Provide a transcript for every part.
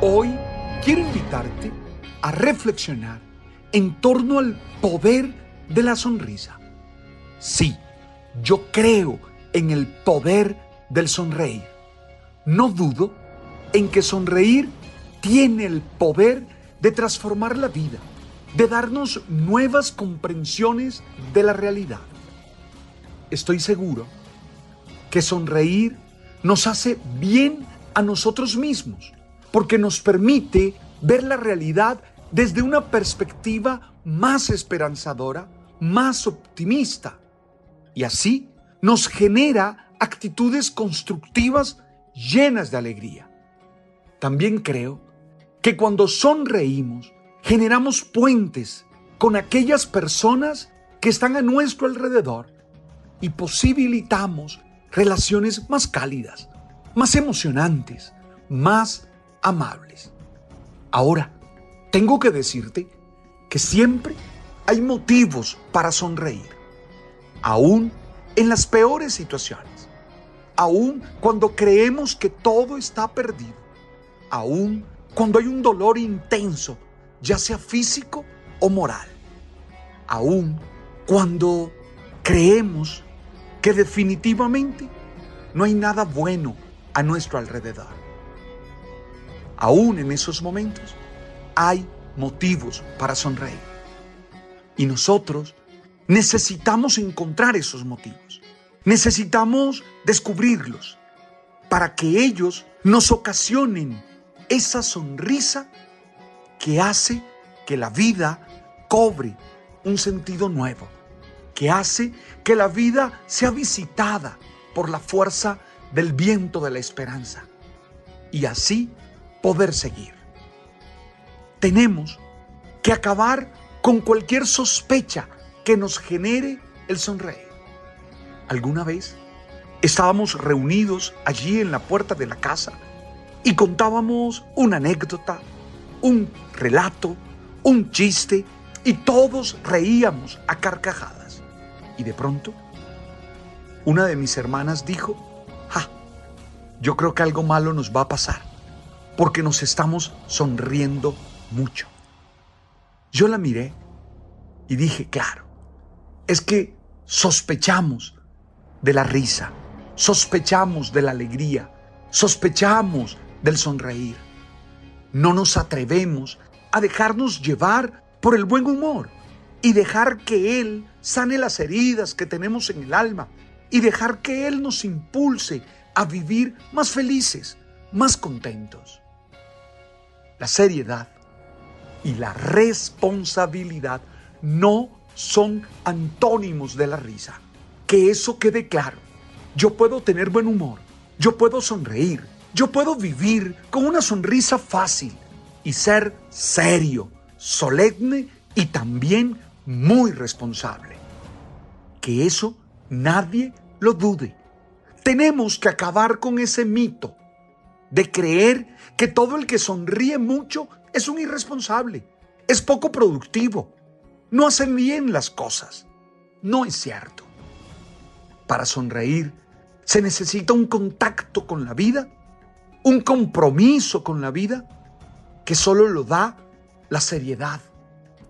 Hoy quiero invitarte a reflexionar en torno al poder de la sonrisa. Sí, yo creo en el poder del sonreír. No dudo en que sonreír tiene el poder de transformar la vida, de darnos nuevas comprensiones de la realidad. Estoy seguro que sonreír nos hace bien a nosotros mismos, porque nos permite ver la realidad desde una perspectiva más esperanzadora, más optimista. Y así nos genera actitudes constructivas llenas de alegría. También creo que cuando sonreímos, generamos puentes con aquellas personas que están a nuestro alrededor y posibilitamos relaciones más cálidas, más emocionantes, más amables. Ahora, tengo que decirte que siempre hay motivos para sonreír, aún en las peores situaciones, aún cuando creemos que todo está perdido, aún cuando hay un dolor intenso, ya sea físico o moral, aún cuando creemos que definitivamente no hay nada bueno a nuestro alrededor. Aún en esos momentos hay motivos para sonreír. Y nosotros necesitamos encontrar esos motivos. Necesitamos descubrirlos para que ellos nos ocasionen esa sonrisa que hace que la vida cobre un sentido nuevo, que hace que la vida sea visitada por la fuerza del viento de la esperanza y así poder seguir. Tenemos que acabar con cualquier sospecha que nos genere el sonreír. ¿Alguna vez estábamos reunidos allí en la puerta de la casa y contábamos una anécdota, un relato, un chiste y todos reíamos a carcajadas? Y de pronto, una de mis hermanas dijo, ¡Ja! Yo creo que algo malo nos va a pasar porque nos estamos sonriendo mucho. Yo la miré y dije, claro, es que sospechamos de la risa, sospechamos de la alegría, sospechamos del sonreír. No nos atrevemos a dejarnos llevar por el buen humor y dejar que Él sane las heridas que tenemos en el alma y dejar que Él nos impulse a vivir más felices, más contentos. La seriedad y la responsabilidad no son antónimos de la risa. Que eso quede claro. Yo puedo tener buen humor, yo puedo sonreír, yo puedo vivir con una sonrisa fácil y ser serio, solemne y también muy responsable. Que eso nadie lo dude. Tenemos que acabar con ese mito de creer que todo el que sonríe mucho es un irresponsable, es poco productivo, no hacen bien las cosas. No es cierto. Para sonreír se necesita un contacto con la vida, un compromiso con la vida que solo lo da la seriedad,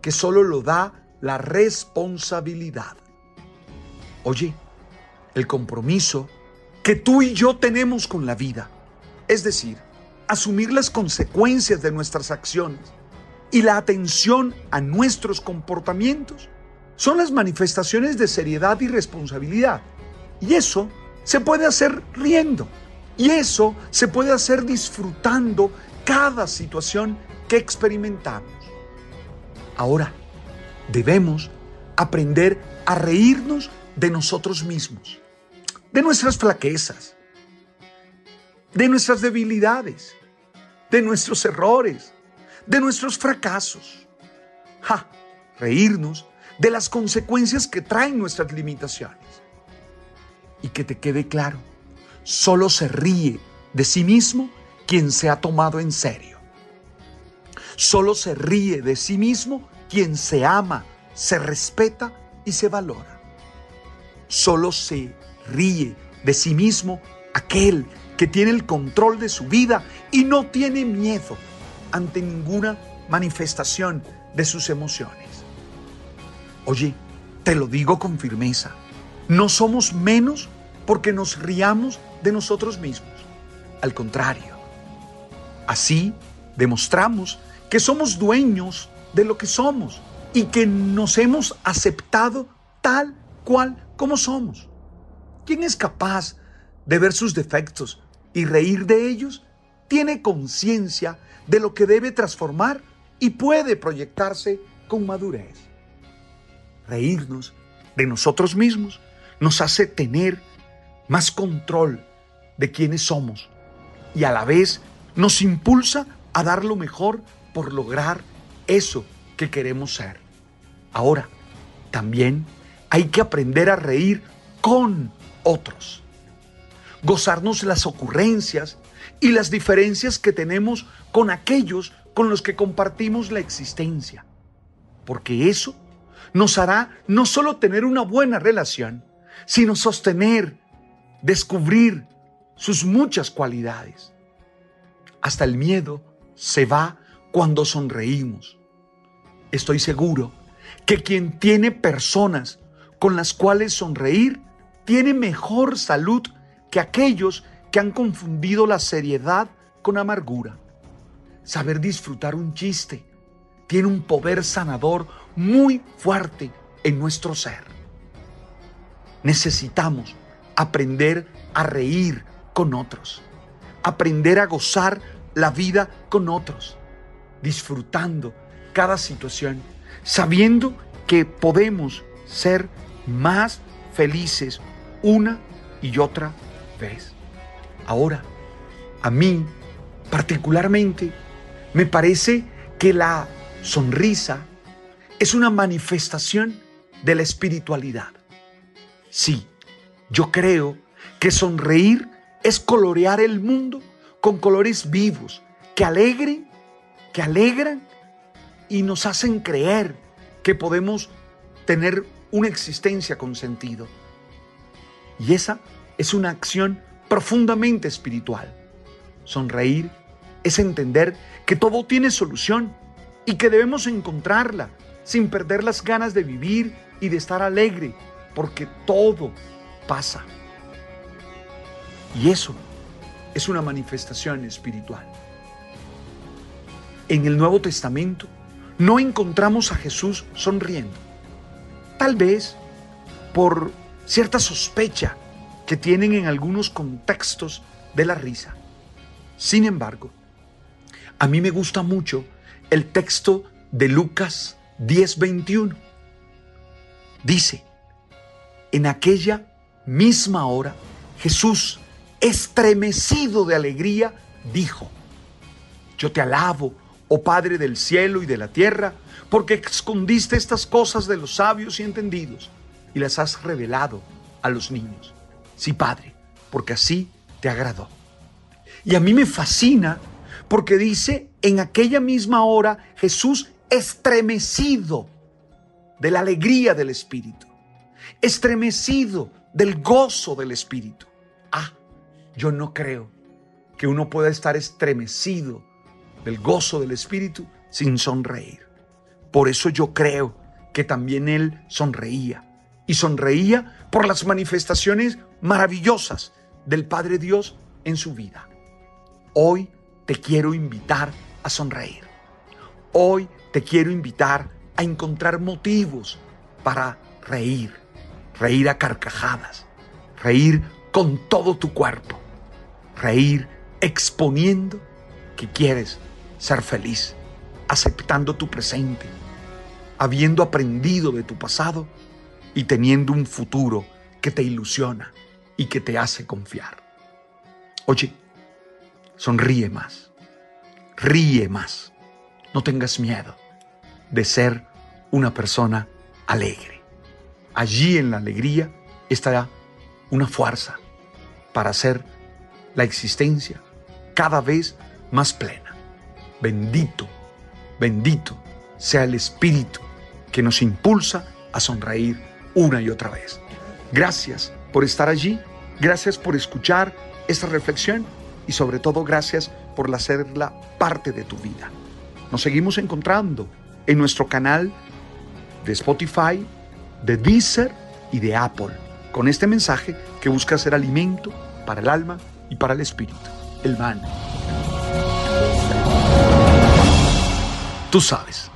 que solo lo da la responsabilidad. Oye, el compromiso que tú y yo tenemos con la vida, es decir, asumir las consecuencias de nuestras acciones y la atención a nuestros comportamientos son las manifestaciones de seriedad y responsabilidad. Y eso se puede hacer riendo. Y eso se puede hacer disfrutando cada situación que experimentamos. Ahora, debemos aprender a reírnos de nosotros mismos, de nuestras flaquezas, de nuestras debilidades, de nuestros errores, de nuestros fracasos. Ja, reírnos de las consecuencias que traen nuestras limitaciones. Y que te quede claro, solo se ríe de sí mismo quien se ha tomado en serio. Solo se ríe de sí mismo quien se ama, se respeta y se valora. Solo se ríe de sí mismo aquel que tiene el control de su vida y no tiene miedo ante ninguna manifestación de sus emociones. Oye, te lo digo con firmeza, no somos menos porque nos riamos de nosotros mismos. Al contrario, así demostramos que somos dueños de lo que somos y que nos hemos aceptado tal cual como somos. ¿Quién es capaz de ver sus defectos y reír de ellos? Tiene conciencia de lo que debe transformar y puede proyectarse con madurez. Reírnos de nosotros mismos nos hace tener más control de quiénes somos y a la vez nos impulsa a dar lo mejor por lograr eso que queremos ser. Ahora, también hay que aprender a reír con otros, gozarnos las ocurrencias y las diferencias que tenemos con aquellos con los que compartimos la existencia, porque eso nos hará no solo tener una buena relación, sino sostener, descubrir sus muchas cualidades. Hasta el miedo se va cuando sonreímos. Estoy seguro que quien tiene personas con las cuales sonreír tiene mejor salud que aquellos que han confundido la seriedad con amargura. Saber disfrutar un chiste tiene un poder sanador muy fuerte en nuestro ser. Necesitamos aprender a reír con otros, aprender a gozar la vida con otros, disfrutando cada situación, sabiendo que podemos ser más felices una y otra vez. Ahora, a mí particularmente me parece que la sonrisa es una manifestación de la espiritualidad. Sí, yo creo que sonreír es colorear el mundo con colores vivos que alegren, que alegran y nos hacen creer que podemos tener una existencia con sentido. Y esa es una acción profundamente espiritual. Sonreír es entender que todo tiene solución y que debemos encontrarla sin perder las ganas de vivir y de estar alegre, porque todo pasa. Y eso es una manifestación espiritual. En el Nuevo Testamento no encontramos a Jesús sonriendo. Tal vez por cierta sospecha que tienen en algunos contextos de la risa. Sin embargo, a mí me gusta mucho el texto de Lucas 10:21. Dice, en aquella misma hora, Jesús, estremecido de alegría, dijo, yo te alabo, oh Padre del cielo y de la tierra, porque escondiste estas cosas de los sabios y entendidos y las has revelado a los niños. Sí, Padre, porque así te agradó. Y a mí me fascina porque dice, en aquella misma hora Jesús estremecido de la alegría del Espíritu, estremecido del gozo del Espíritu. Ah, yo no creo que uno pueda estar estremecido del gozo del Espíritu sin sonreír. Por eso yo creo que también Él sonreía. Y sonreía por las manifestaciones maravillosas del Padre Dios en su vida. Hoy te quiero invitar a sonreír. Hoy te quiero invitar a encontrar motivos para reír, reír a carcajadas, reír con todo tu cuerpo, reír exponiendo que quieres ser feliz, aceptando tu presente, habiendo aprendido de tu pasado y teniendo un futuro que te ilusiona y que te hace confiar. Oye, Sonríe más. Ríe más. No tengas miedo de ser una persona alegre. Allí en la alegría estará una fuerza para hacer la existencia cada vez más plena. Bendito, bendito sea el Espíritu que nos impulsa a sonreír una y otra vez. Gracias por estar allí, gracias por escuchar esta reflexión y sobre todo gracias por hacerla parte de tu vida. Nos seguimos encontrando en nuestro canal de Spotify, de Deezer y de Apple, con este mensaje que busca ser alimento para el alma y para el espíritu, el man. Tú sabes.